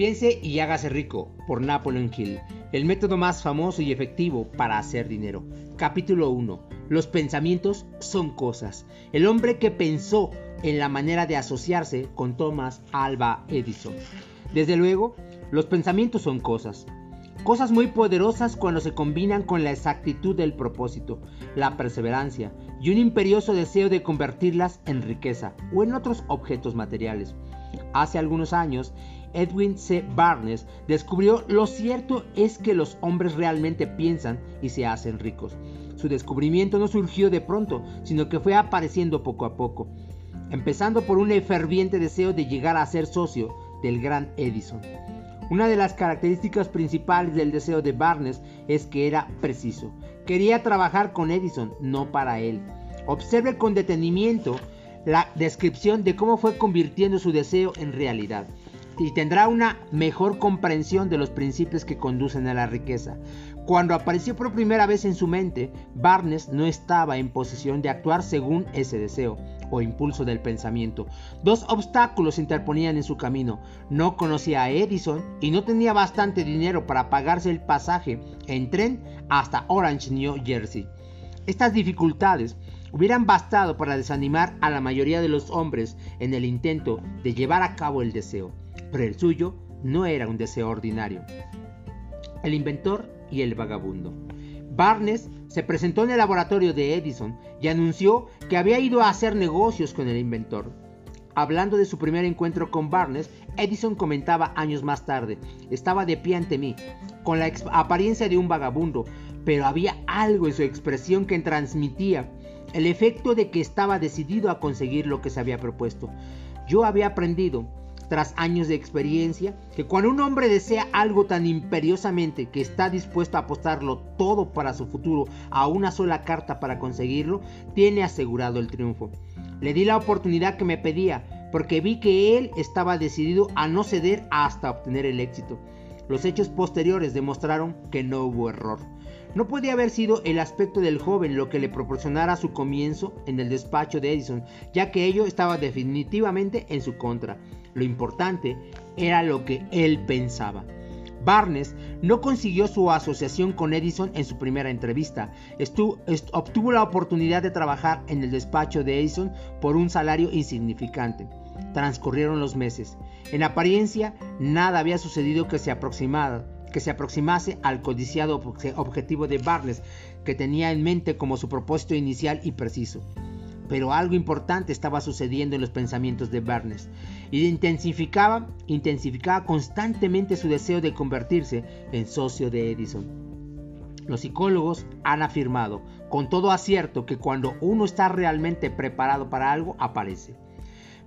Piense y hágase rico por Napoleon Hill, el método más famoso y efectivo para hacer dinero. Capítulo 1. Los pensamientos son cosas. El hombre que pensó en la manera de asociarse con Thomas Alba Edison. Desde luego, los pensamientos son cosas. Cosas muy poderosas cuando se combinan con la exactitud del propósito, la perseverancia y un imperioso deseo de convertirlas en riqueza o en otros objetos materiales. Hace algunos años, Edwin C. Barnes descubrió lo cierto es que los hombres realmente piensan y se hacen ricos. Su descubrimiento no surgió de pronto, sino que fue apareciendo poco a poco, empezando por un ferviente deseo de llegar a ser socio del gran Edison. Una de las características principales del deseo de Barnes es que era preciso. Quería trabajar con Edison, no para él. Observe con detenimiento la descripción de cómo fue convirtiendo su deseo en realidad y tendrá una mejor comprensión de los principios que conducen a la riqueza. Cuando apareció por primera vez en su mente, Barnes no estaba en posición de actuar según ese deseo o impulso del pensamiento. Dos obstáculos se interponían en su camino. No conocía a Edison y no tenía bastante dinero para pagarse el pasaje en tren hasta Orange, New Jersey. Estas dificultades hubieran bastado para desanimar a la mayoría de los hombres en el intento de llevar a cabo el deseo, pero el suyo no era un deseo ordinario. El inventor y el vagabundo. Barnes se presentó en el laboratorio de Edison y anunció que había ido a hacer negocios con el inventor. Hablando de su primer encuentro con Barnes, Edison comentaba años más tarde, estaba de pie ante mí, con la apariencia de un vagabundo, pero había algo en su expresión que transmitía el efecto de que estaba decidido a conseguir lo que se había propuesto. Yo había aprendido, tras años de experiencia, que cuando un hombre desea algo tan imperiosamente que está dispuesto a apostarlo todo para su futuro a una sola carta para conseguirlo, tiene asegurado el triunfo. Le di la oportunidad que me pedía, porque vi que él estaba decidido a no ceder hasta obtener el éxito. Los hechos posteriores demostraron que no hubo error. No podía haber sido el aspecto del joven lo que le proporcionara su comienzo en el despacho de Edison, ya que ello estaba definitivamente en su contra. Lo importante era lo que él pensaba. Barnes no consiguió su asociación con Edison en su primera entrevista. obtuvo la oportunidad de trabajar en el despacho de Edison por un salario insignificante. Transcurrieron los meses. En apariencia, nada había sucedido que se aproximase al codiciado objetivo de Barnes, que tenía en mente como su propósito inicial y preciso. Pero algo importante estaba sucediendo en los pensamientos de Barnes y intensificaba, intensificaba constantemente su deseo de convertirse en socio de Edison. Los psicólogos han afirmado con todo acierto que cuando uno está realmente preparado para algo, aparece.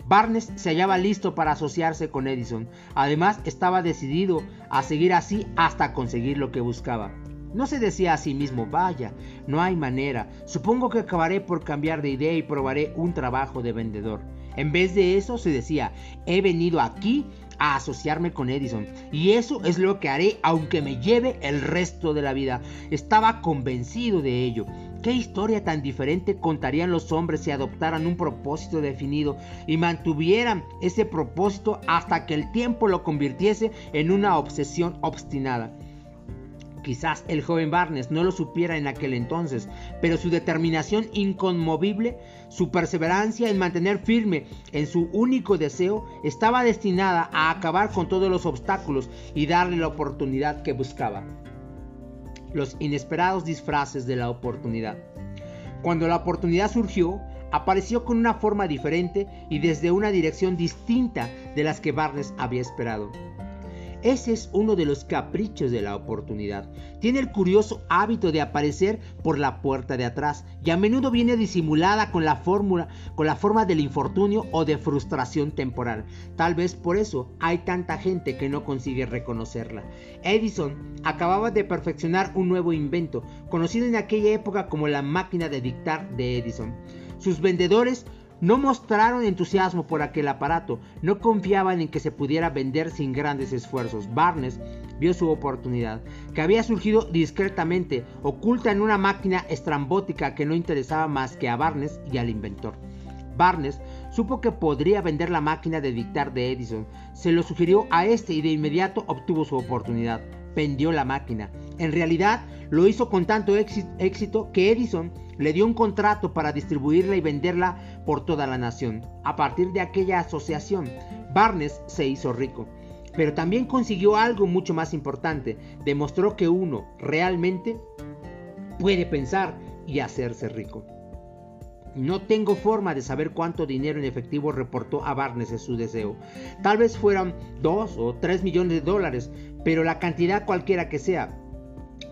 Barnes se hallaba listo para asociarse con Edison. Además, estaba decidido a seguir así hasta conseguir lo que buscaba. No se decía a sí mismo, vaya, no hay manera, supongo que acabaré por cambiar de idea y probaré un trabajo de vendedor. En vez de eso se decía, he venido aquí a asociarme con Edison y eso es lo que haré aunque me lleve el resto de la vida. Estaba convencido de ello. ¿Qué historia tan diferente contarían los hombres si adoptaran un propósito definido y mantuvieran ese propósito hasta que el tiempo lo convirtiese en una obsesión obstinada? Quizás el joven Barnes no lo supiera en aquel entonces, pero su determinación inconmovible, su perseverancia en mantener firme en su único deseo, estaba destinada a acabar con todos los obstáculos y darle la oportunidad que buscaba los inesperados disfraces de la oportunidad. Cuando la oportunidad surgió, apareció con una forma diferente y desde una dirección distinta de las que Barnes había esperado. Ese es uno de los caprichos de la oportunidad. Tiene el curioso hábito de aparecer por la puerta de atrás y a menudo viene disimulada con la fórmula, con la forma del infortunio o de frustración temporal. Tal vez por eso hay tanta gente que no consigue reconocerla. Edison acababa de perfeccionar un nuevo invento, conocido en aquella época como la máquina de dictar de Edison. Sus vendedores no mostraron entusiasmo por aquel aparato, no confiaban en que se pudiera vender sin grandes esfuerzos. Barnes vio su oportunidad, que había surgido discretamente, oculta en una máquina estrambótica que no interesaba más que a Barnes y al inventor. Barnes supo que podría vender la máquina de dictar de Edison. Se lo sugirió a este y de inmediato obtuvo su oportunidad. Vendió la máquina. En realidad lo hizo con tanto éxito que Edison le dio un contrato para distribuirla y venderla por toda la nación. A partir de aquella asociación, Barnes se hizo rico. Pero también consiguió algo mucho más importante. Demostró que uno realmente puede pensar y hacerse rico. No tengo forma de saber cuánto dinero en efectivo reportó a Barnes en su deseo. Tal vez fueran 2 o 3 millones de dólares, pero la cantidad cualquiera que sea,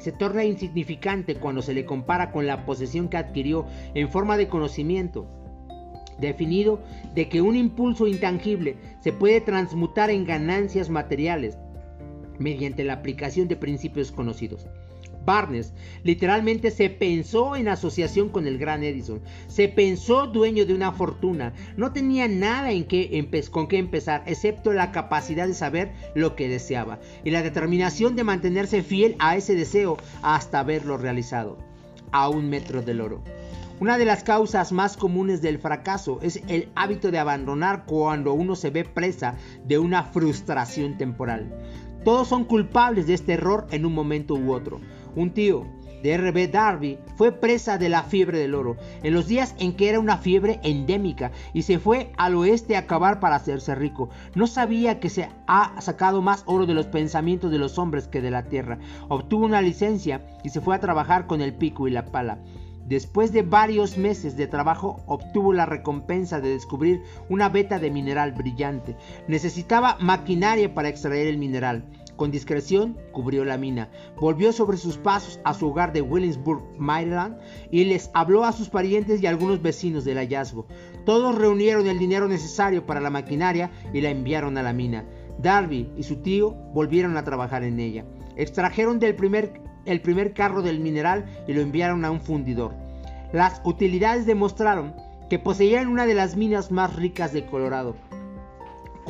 se torna insignificante cuando se le compara con la posesión que adquirió en forma de conocimiento definido de que un impulso intangible se puede transmutar en ganancias materiales mediante la aplicación de principios conocidos. Barnes literalmente se pensó en asociación con el gran Edison, se pensó dueño de una fortuna, no tenía nada con qué empezar, excepto la capacidad de saber lo que deseaba y la determinación de mantenerse fiel a ese deseo hasta verlo realizado, a un metro del oro. Una de las causas más comunes del fracaso es el hábito de abandonar cuando uno se ve presa de una frustración temporal. Todos son culpables de este error en un momento u otro. Un tío de R.B. Darby fue presa de la fiebre del oro en los días en que era una fiebre endémica y se fue al oeste a acabar para hacerse rico. No sabía que se ha sacado más oro de los pensamientos de los hombres que de la tierra. Obtuvo una licencia y se fue a trabajar con el pico y la pala. Después de varios meses de trabajo obtuvo la recompensa de descubrir una veta de mineral brillante. Necesitaba maquinaria para extraer el mineral. Con discreción cubrió la mina, volvió sobre sus pasos a su hogar de Williamsburg, Maryland, y les habló a sus parientes y a algunos vecinos del hallazgo. Todos reunieron el dinero necesario para la maquinaria y la enviaron a la mina. Darby y su tío volvieron a trabajar en ella. Extrajeron del primer, el primer carro del mineral y lo enviaron a un fundidor. Las utilidades demostraron que poseían una de las minas más ricas de Colorado.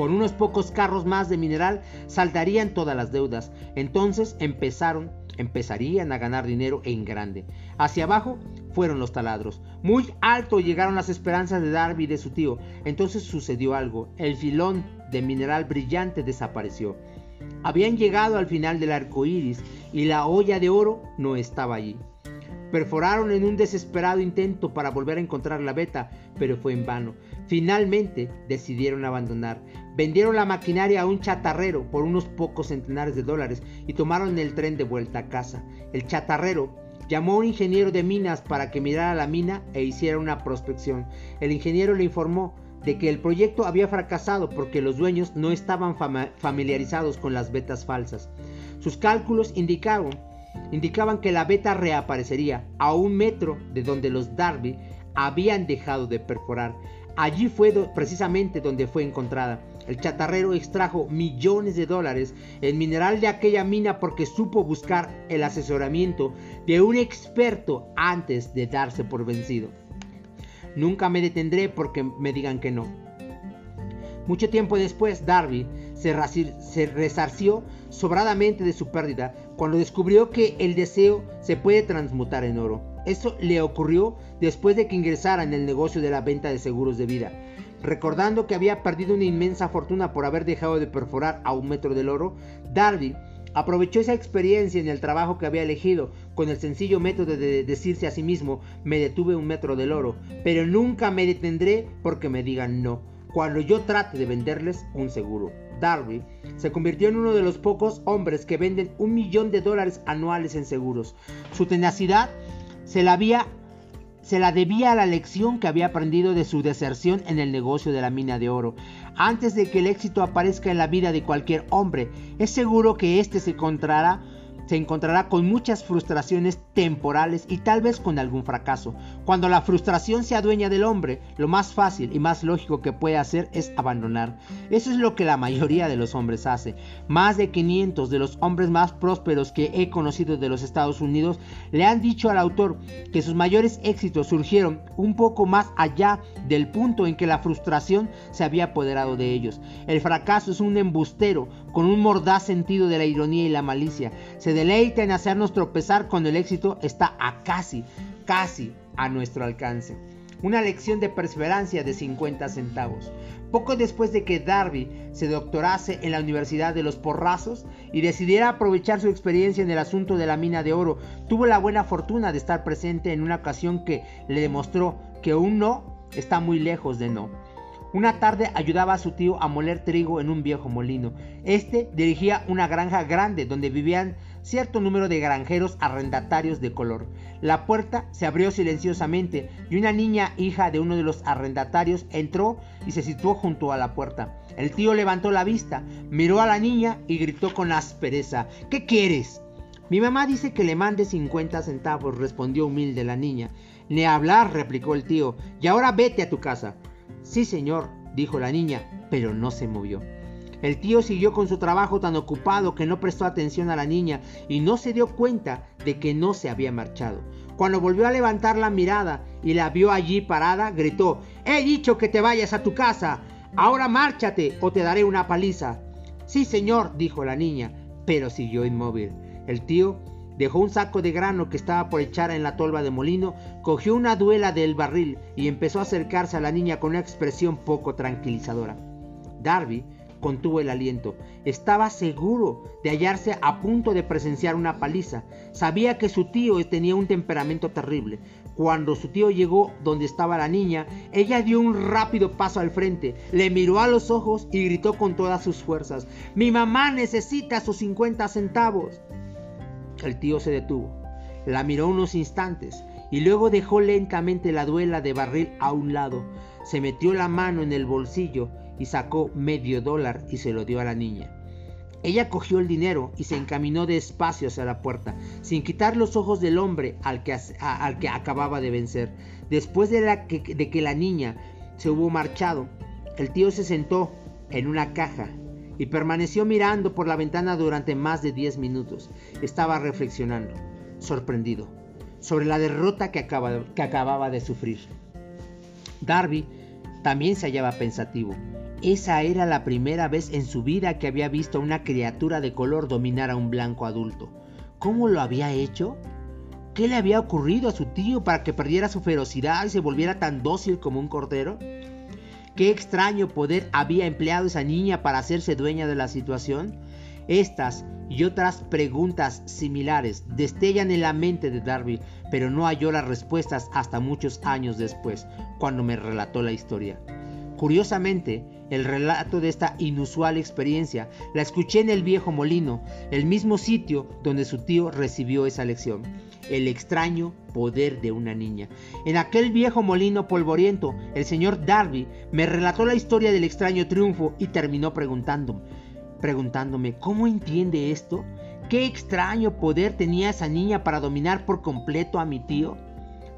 Con unos pocos carros más de mineral saltarían todas las deudas. Entonces empezaron, empezarían a ganar dinero en grande. Hacia abajo fueron los taladros. Muy alto llegaron las esperanzas de Darby y de su tío. Entonces sucedió algo. El filón de mineral brillante desapareció. Habían llegado al final del arco iris y la olla de oro no estaba allí. Perforaron en un desesperado intento para volver a encontrar la beta, pero fue en vano. Finalmente decidieron abandonar. Vendieron la maquinaria a un chatarrero por unos pocos centenares de dólares y tomaron el tren de vuelta a casa. El chatarrero llamó a un ingeniero de minas para que mirara la mina e hiciera una prospección. El ingeniero le informó de que el proyecto había fracasado porque los dueños no estaban familiarizados con las vetas falsas. Sus cálculos indicaban que la beta reaparecería a un metro de donde los Darby habían dejado de perforar. Allí fue precisamente donde fue encontrada. El chatarrero extrajo millones de dólares en mineral de aquella mina porque supo buscar el asesoramiento de un experto antes de darse por vencido. Nunca me detendré porque me digan que no. Mucho tiempo después, Darby se, resarció sobradamente de su pérdida cuando descubrió que el deseo se puede transmutar en oro. Eso le ocurrió después de que ingresara en el negocio de la venta de seguros de vida. Recordando que había perdido una inmensa fortuna por haber dejado de perforar a un metro del oro, Darby aprovechó esa experiencia en el trabajo que había elegido con el sencillo método de decirse a sí mismo me detuve un metro del oro, pero nunca me detendré porque me digan no, cuando yo trate de venderles un seguro. Darby, se convirtió en uno de los pocos hombres que venden un millón de dólares anuales en seguros. Su tenacidad se la, había, se la debía a la lección que había aprendido de su deserción en el negocio de la mina de oro. Antes de que el éxito aparezca en la vida de cualquier hombre, es seguro que éste se encontrará se encontrará con muchas frustraciones temporales y tal vez con algún fracaso. Cuando la frustración se adueña del hombre, lo más fácil y más lógico que puede hacer es abandonar. Eso es lo que la mayoría de los hombres hace. Más de 500 de los hombres más prósperos que he conocido de los Estados Unidos le han dicho al autor que sus mayores éxitos surgieron un poco más allá del punto en que la frustración se había apoderado de ellos. El fracaso es un embustero con un mordaz sentido de la ironía y la malicia. Se deleita en hacernos tropezar cuando el éxito está a casi, casi a nuestro alcance. una lección de perseverancia de 50 centavos. Poco después de que Darby se doctorase en la Universidad de los Porrazos y decidiera aprovechar su experiencia en el asunto de la mina de oro, tuvo la buena fortuna de estar presente en una ocasión que le demostró que un no está muy lejos de no. Una tarde ayudaba a su tío a moler trigo en un viejo molino. Este dirigía una granja grande donde vivían cierto número de granjeros arrendatarios de color. La puerta se abrió silenciosamente y una niña hija de uno de los arrendatarios entró y se situó junto a la puerta. El tío levantó la vista, miró a la niña y gritó con aspereza ¿Qué quieres? Mi mamá dice que le mande 50 centavos, respondió humilde la niña. Ni hablar, replicó el tío, y ahora vete a tu casa. Sí, señor, dijo la niña, pero no se movió. El tío siguió con su trabajo tan ocupado que no prestó atención a la niña y no se dio cuenta de que no se había marchado. Cuando volvió a levantar la mirada y la vio allí parada, gritó, He dicho que te vayas a tu casa. Ahora márchate o te daré una paliza. Sí, señor, dijo la niña, pero siguió inmóvil. El tío Dejó un saco de grano que estaba por echar en la tolva de molino, cogió una duela del barril y empezó a acercarse a la niña con una expresión poco tranquilizadora. Darby contuvo el aliento. Estaba seguro de hallarse a punto de presenciar una paliza. Sabía que su tío tenía un temperamento terrible. Cuando su tío llegó donde estaba la niña, ella dio un rápido paso al frente, le miró a los ojos y gritó con todas sus fuerzas, Mi mamá necesita sus 50 centavos. El tío se detuvo, la miró unos instantes y luego dejó lentamente la duela de barril a un lado, se metió la mano en el bolsillo y sacó medio dólar y se lo dio a la niña. Ella cogió el dinero y se encaminó despacio hacia la puerta, sin quitar los ojos del hombre al que, al que acababa de vencer. Después de, la de que la niña se hubo marchado, el tío se sentó en una caja y permaneció mirando por la ventana durante más de 10 minutos. Estaba reflexionando, sorprendido, sobre la derrota que, que acababa de sufrir. Darby también se hallaba pensativo. Esa era la primera vez en su vida que había visto a una criatura de color dominar a un blanco adulto. ¿Cómo lo había hecho? ¿Qué le había ocurrido a su tío para que perdiera su ferocidad y se volviera tan dócil como un cordero? ¿Qué extraño poder había empleado esa niña para hacerse dueña de la situación? Estas y otras preguntas similares destellan en la mente de Darby, pero no halló las respuestas hasta muchos años después, cuando me relató la historia. Curiosamente, el relato de esta inusual experiencia la escuché en el viejo molino, el mismo sitio donde su tío recibió esa lección el extraño poder de una niña. En aquel viejo molino polvoriento, el señor Darby me relató la historia del extraño triunfo y terminó preguntándome, ¿cómo entiende esto? ¿Qué extraño poder tenía esa niña para dominar por completo a mi tío?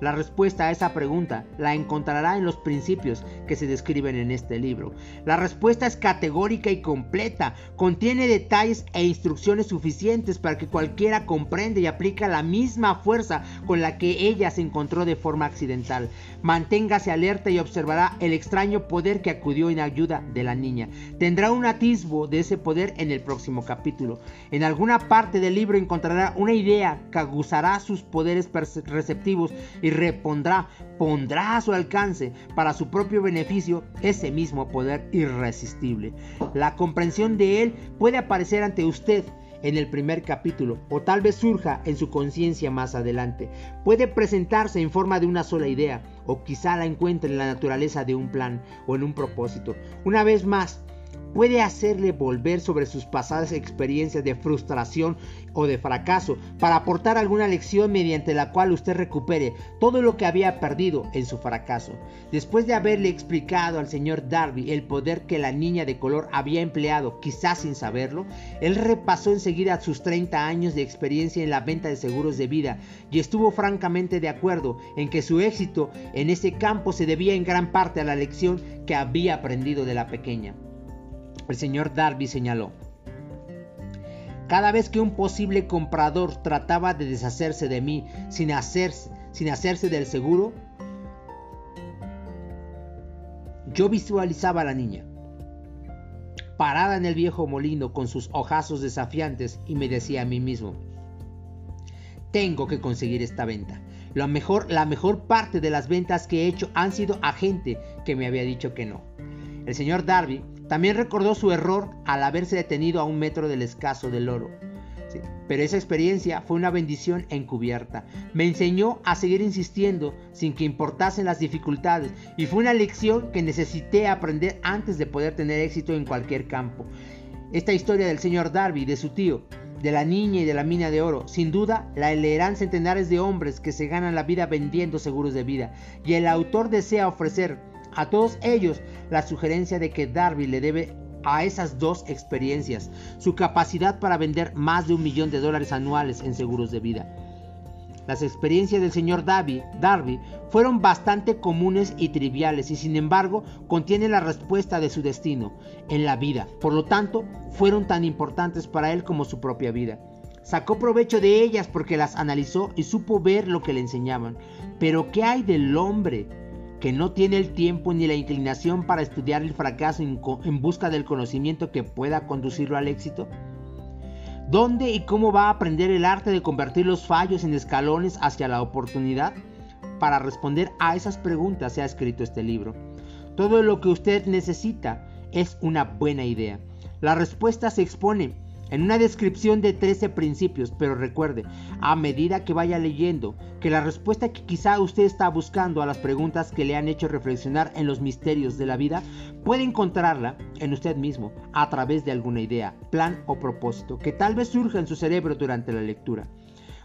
La respuesta a esa pregunta la encontrará en los principios que se describen en este libro. La respuesta es categórica y completa, contiene detalles e instrucciones suficientes para que cualquiera comprenda y aplique la misma fuerza con la que ella se encontró de forma accidental. Manténgase alerta y observará el extraño poder que acudió en ayuda de la niña. Tendrá un atisbo de ese poder en el próximo capítulo. En alguna parte del libro encontrará una idea que aguzará sus poderes receptivos y repondrá, pondrá a su alcance para su propio beneficio ese mismo poder irresistible. La comprensión de él puede aparecer ante usted en el primer capítulo o tal vez surja en su conciencia más adelante. Puede presentarse en forma de una sola idea o quizá la encuentre en la naturaleza de un plan o en un propósito. Una vez más, puede hacerle volver sobre sus pasadas experiencias de frustración o de fracaso para aportar alguna lección mediante la cual usted recupere todo lo que había perdido en su fracaso. Después de haberle explicado al señor Darby el poder que la niña de color había empleado, quizás sin saberlo, él repasó enseguida sus 30 años de experiencia en la venta de seguros de vida y estuvo francamente de acuerdo en que su éxito en ese campo se debía en gran parte a la lección que había aprendido de la pequeña. El señor Darby señaló. Cada vez que un posible comprador trataba de deshacerse de mí sin hacerse, sin hacerse del seguro, yo visualizaba a la niña, parada en el viejo molino con sus ojazos desafiantes y me decía a mí mismo, tengo que conseguir esta venta. La mejor, la mejor parte de las ventas que he hecho han sido a gente que me había dicho que no. El señor Darby también recordó su error al haberse detenido a un metro del escaso del oro. pero esa experiencia fue una bendición encubierta. Me enseñó a seguir insistiendo sin que importasen las dificultades y fue una lección que necesité aprender antes de poder tener éxito en cualquier campo. Esta historia del señor Darby de su tío, de la niña y de la mina de oro, sin duda la leerán centenares de hombres que se ganan la vida vendiendo seguros de vida, y el autor desea ofrecer a todos ellos la sugerencia de que Darby le debe a esas dos experiencias su capacidad para vender más de un millón de dólares anuales en seguros de vida. Las experiencias del señor Darby, Darby fueron bastante comunes y triviales y sin embargo contienen la respuesta de su destino en la vida. Por lo tanto, fueron tan importantes para él como su propia vida. Sacó provecho de ellas porque las analizó y supo ver lo que le enseñaban. Pero ¿qué hay del hombre que no tiene el tiempo ni la inclinación para estudiar el fracaso en, busca del conocimiento que pueda conducirlo al éxito? ¿Dónde y cómo va a aprender el arte de convertir los fallos en escalones hacia la oportunidad? Para responder a esas preguntas se ha escrito este libro. Todo lo que usted necesita es una buena idea. La respuesta se expone en una descripción de 13 principios, pero recuerde, a medida que vaya leyendo, que la respuesta que quizá usted está buscando a las preguntas que le han hecho reflexionar en los misterios de la vida, puede encontrarla en usted mismo, a través de alguna idea, plan o propósito, que tal vez surja en su cerebro durante la lectura.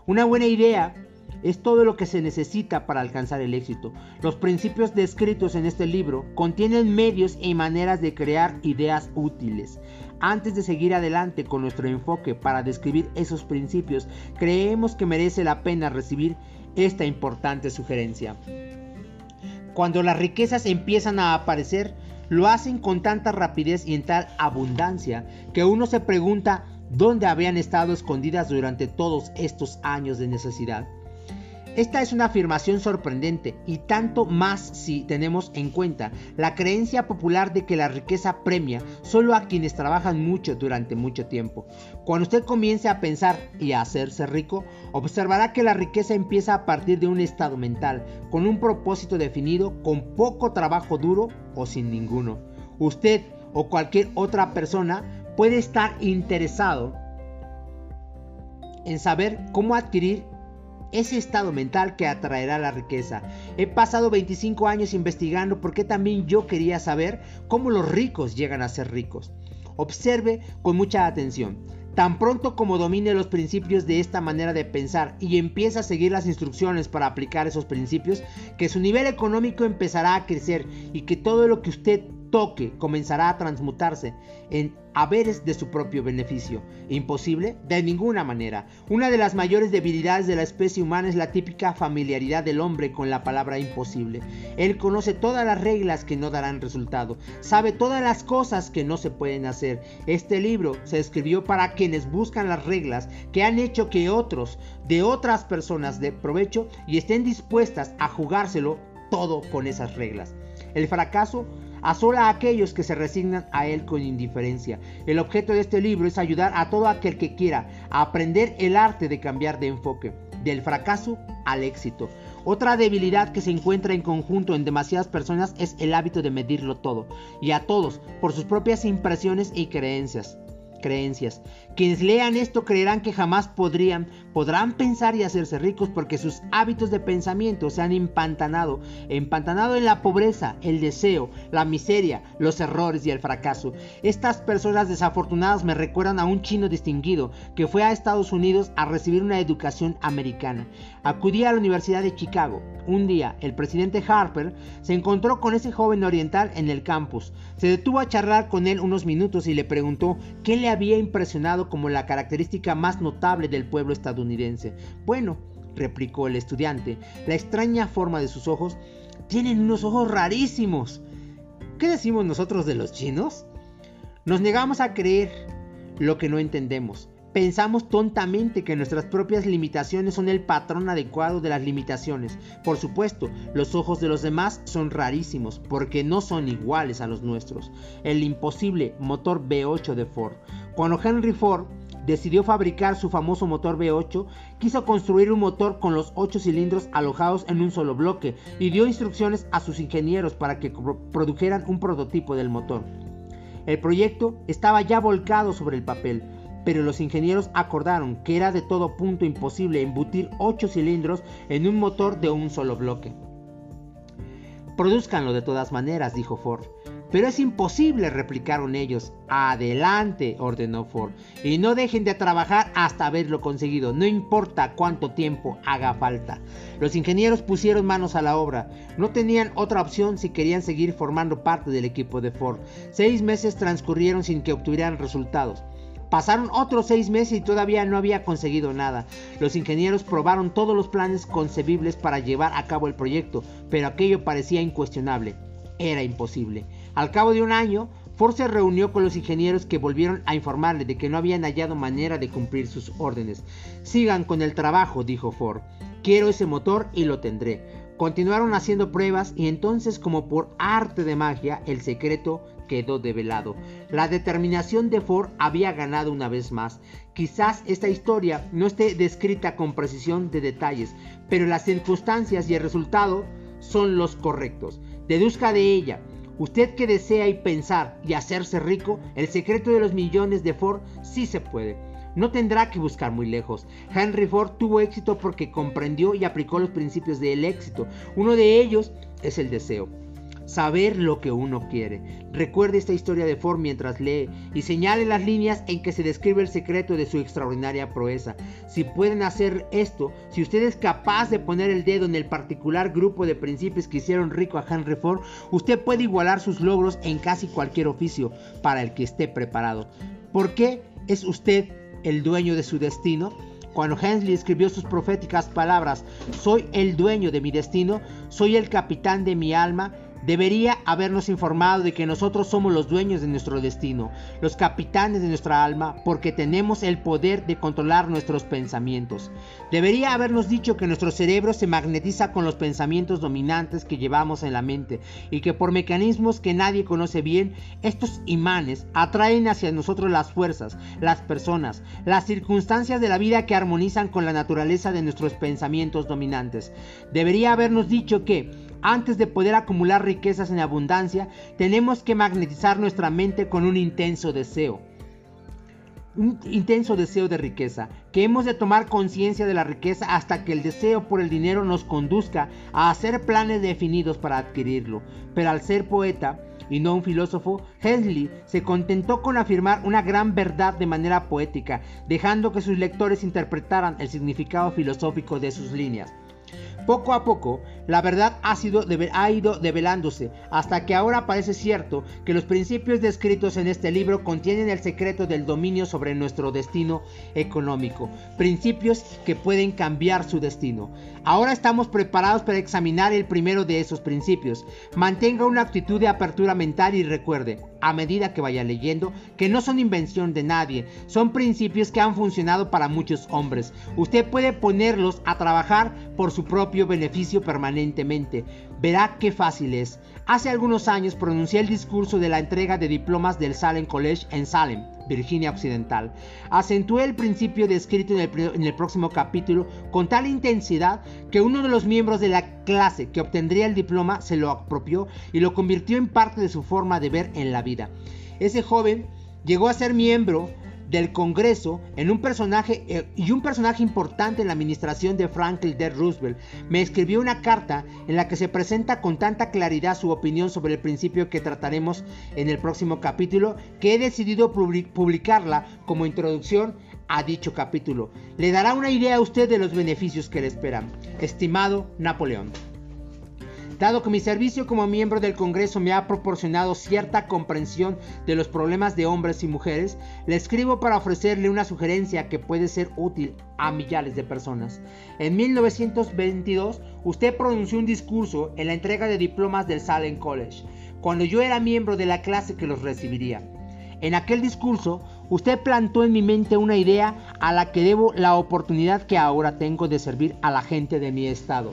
Una buena idea es todo lo que se necesita para alcanzar el éxito. Los principios descritos en este libro contienen medios y maneras de crear ideas útiles. Antes de seguir adelante con nuestro enfoque para describir esos principios, creemos que merece la pena recibir esta importante sugerencia. Cuando las riquezas empiezan a aparecer, lo hacen con tanta rapidez y en tal abundancia que uno se pregunta dónde habían estado escondidas durante todos estos años de necesidad. Esta es una afirmación sorprendente y tanto más si tenemos en cuenta la creencia popular de que la riqueza premia solo a quienes trabajan mucho durante mucho tiempo. Cuando usted comience a pensar y a hacerse rico, observará que la riqueza empieza a partir de un estado mental, con un propósito definido, con poco trabajo duro o sin ninguno. Usted o cualquier otra persona puede estar interesado en saber cómo adquirir ese estado mental que atraerá la riqueza. He pasado 25 años investigando porque también yo quería saber cómo los ricos llegan a ser ricos. Observe con mucha atención. Tan pronto como domine los principios de esta manera de pensar y empieza a seguir las instrucciones para aplicar esos principios, que su nivel económico empezará a crecer y que todo lo que usted toque comenzará a transmutarse en haberes de su propio beneficio. ¿Imposible? De ninguna manera. Una de las mayores debilidades de la especie humana es la típica familiaridad del hombre con la palabra imposible. Él conoce todas las reglas que no darán resultado, sabe todas las cosas que no se pueden hacer. Este libro se escribió para quienes buscan las reglas que han hecho que otros, de otras personas de provecho, y estén dispuestas a jugárselo todo con esas reglas. El fracaso asola a aquellos que se resignan a él con indiferencia. El objeto de este libro es ayudar a todo aquel que quiera a aprender el arte de cambiar de enfoque, del fracaso al éxito. Otra debilidad que se encuentra en conjunto en demasiadas personas es el hábito de medirlo todo, y a todos por sus propias impresiones y creencias creencias. Quienes lean esto creerán que jamás podrían, podrán pensar y hacerse ricos porque sus hábitos de pensamiento se han empantanado, empantanado en la pobreza, el deseo, la miseria, los errores y el fracaso. Estas personas desafortunadas me recuerdan a un chino distinguido que fue a Estados Unidos a recibir una educación americana. Acudía a la Universidad de Chicago. Un día, el presidente Harper se encontró con ese joven oriental en el campus. Se detuvo a charlar con él unos minutos y le preguntó qué le había impresionado como la característica más notable del pueblo estadounidense. Bueno, replicó el estudiante, la extraña forma de sus ojos. Tienen unos ojos rarísimos. ¿Qué decimos nosotros de los chinos? Nos negamos a creer lo que no entendemos. Pensamos tontamente que nuestras propias limitaciones son el patrón adecuado de las limitaciones. Por supuesto, los ojos de los demás son rarísimos porque no son iguales a los nuestros. El imposible motor V8 de Ford. Cuando Henry Ford decidió fabricar su famoso motor V8, quiso construir un motor con los 8 cilindros alojados en un solo bloque y dio instrucciones a sus ingenieros para que produjeran un prototipo del motor. El proyecto estaba ya volcado sobre el papel, pero los ingenieros acordaron que era de todo punto imposible embutir 8 cilindros en un motor de un solo bloque. Produzcanlo de todas maneras, dijo Ford. Pero es imposible, replicaron ellos. Adelante, ordenó Ford. Y no dejen de trabajar hasta haberlo conseguido, no importa cuánto tiempo haga falta. Los ingenieros pusieron manos a la obra. No tenían otra opción si querían seguir formando parte del equipo de Ford. Seis meses transcurrieron sin que obtuvieran resultados. Pasaron otros seis meses y todavía no había conseguido nada. Los ingenieros probaron todos los planes concebibles para llevar a cabo el proyecto, pero aquello parecía incuestionable. Era imposible. Al cabo de un año, Ford se reunió con los ingenieros que volvieron a informarle de que no habían hallado manera de cumplir sus órdenes. Sigan con el trabajo, dijo Ford. Quiero ese motor y lo tendré. Continuaron haciendo pruebas y entonces como por arte de magia el secreto quedó develado. La determinación de Ford había ganado una vez más. Quizás esta historia no esté descrita con precisión de detalles, pero las circunstancias y el resultado son los correctos. Deduzca de ella. Usted que desea y pensar y hacerse rico, el secreto de los millones de Ford sí se puede. No tendrá que buscar muy lejos. Henry Ford tuvo éxito porque comprendió y aplicó los principios del éxito. Uno de ellos es el deseo saber lo que uno quiere. Recuerde esta historia de Ford mientras lee y señale las líneas en que se describe el secreto de su extraordinaria proeza. Si pueden hacer esto, si usted es capaz de poner el dedo en el particular grupo de principios que hicieron rico a Henry Ford, usted puede igualar sus logros en casi cualquier oficio para el que esté preparado. ¿Por qué es usted el dueño de su destino? Cuando Hensley escribió sus proféticas palabras, soy el dueño de mi destino, soy el capitán de mi alma, debería habernos informado de que nosotros somos los dueños de nuestro destino, los capitanes de nuestra alma, porque tenemos el poder de controlar nuestros pensamientos. Debería habernos dicho que nuestro cerebro se magnetiza con los pensamientos dominantes que llevamos en la mente y que por mecanismos que nadie conoce bien, estos imanes atraen hacia nosotros las fuerzas, las personas, las circunstancias de la vida que armonizan con la naturaleza de nuestros pensamientos dominantes. Debería habernos dicho que antes de poder acumular riquezas en abundancia, tenemos que magnetizar nuestra mente con un intenso deseo. Un intenso deseo de riqueza, que hemos de tomar conciencia de la riqueza hasta que el deseo por el dinero nos conduzca a hacer planes definidos para adquirirlo. Pero al ser poeta, y no un filósofo, Hensley se contentó con afirmar una gran verdad de manera poética, dejando que sus lectores interpretaran el significado filosófico de sus líneas. Poco a poco, la verdad ha, sido, ha ido develándose, hasta que ahora parece cierto que los principios descritos en este libro contienen el secreto del dominio sobre nuestro destino económico, principios que pueden cambiar su destino. Ahora estamos preparados para examinar el primero de esos principios. Mantenga una actitud de apertura mental y recuerde, a medida que vaya leyendo, que no son invención de nadie, son principios que han funcionado para muchos hombres. Usted puede ponerlos a trabajar por su propio beneficio permanentemente. Verá qué fácil es. Hace algunos años pronuncié el discurso de la entrega de diplomas del Salem College en Salem, Virginia Occidental. Acentué el principio descrito en el, en el próximo capítulo con tal intensidad que uno de los miembros de la clase que obtendría el diploma se lo apropió y lo convirtió en parte de su forma de ver en la vida. Ese joven llegó a ser miembro del Congreso en un personaje eh, y un personaje importante en la administración de Franklin D. Roosevelt, me escribió una carta en la que se presenta con tanta claridad su opinión sobre el principio que trataremos en el próximo capítulo que he decidido publicarla como introducción a dicho capítulo. Le dará una idea a usted de los beneficios que le esperan. Estimado Napoleón. Dado que mi servicio como miembro del Congreso me ha proporcionado cierta comprensión de los problemas de hombres y mujeres, le escribo para ofrecerle una sugerencia que puede ser útil a millares de personas. En 1922, usted pronunció un discurso en la entrega de diplomas del Salem College, cuando yo era miembro de la clase que los recibiría. En aquel discurso, Usted plantó en mi mente una idea a la que debo la oportunidad que ahora tengo de servir a la gente de mi estado.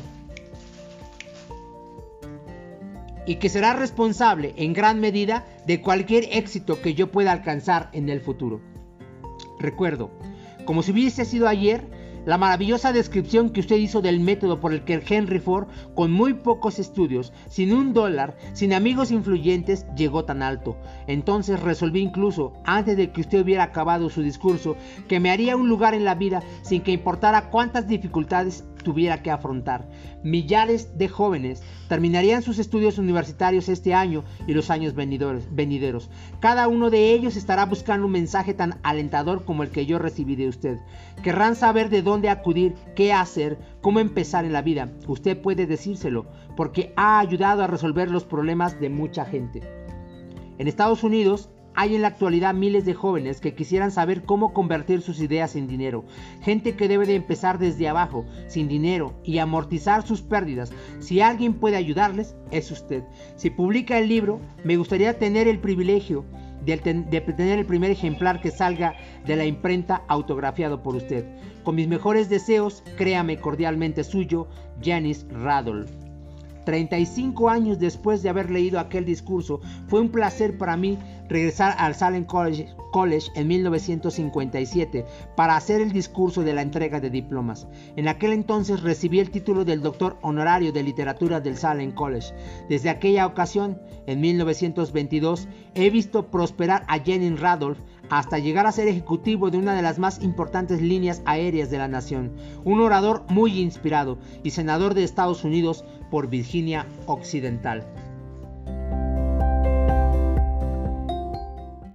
Y que será responsable en gran medida de cualquier éxito que yo pueda alcanzar en el futuro. Recuerdo, como si hubiese sido ayer, la maravillosa descripción que usted hizo del método por el que Henry Ford, con muy pocos estudios, sin un dólar, sin amigos influyentes, llegó tan alto. Entonces resolví incluso, antes de que usted hubiera acabado su discurso, que me haría un lugar en la vida sin que importara cuántas dificultades tuviera que afrontar. Millares de jóvenes terminarían sus estudios universitarios este año y los años venideros. Cada uno de ellos estará buscando un mensaje tan alentador como el que yo recibí de usted. Querrán saber de dónde acudir, qué hacer, cómo empezar en la vida. Usted puede decírselo, porque ha ayudado a resolver los problemas de mucha gente. En Estados Unidos, hay en la actualidad miles de jóvenes que quisieran saber cómo convertir sus ideas en dinero. Gente que debe de empezar desde abajo, sin dinero, y amortizar sus pérdidas. Si alguien puede ayudarles, es usted. Si publica el libro, me gustaría tener el privilegio de, tener el primer ejemplar que salga de la imprenta autografiado por usted. Con mis mejores deseos, créame cordialmente suyo, Janice Radol. 35 años después de haber leído aquel discurso, fue un placer para mí regresar al Salem College, en 1957 para hacer el discurso de la entrega de diplomas. En aquel entonces recibí el título del doctor honorario de literatura del Salem College. Desde aquella ocasión, en 1922, he visto prosperar a Jenny Radolph hasta llegar a ser ejecutivo de una de las más importantes líneas aéreas de la nación, un orador muy inspirado y senador de Estados Unidos por Virginia Occidental.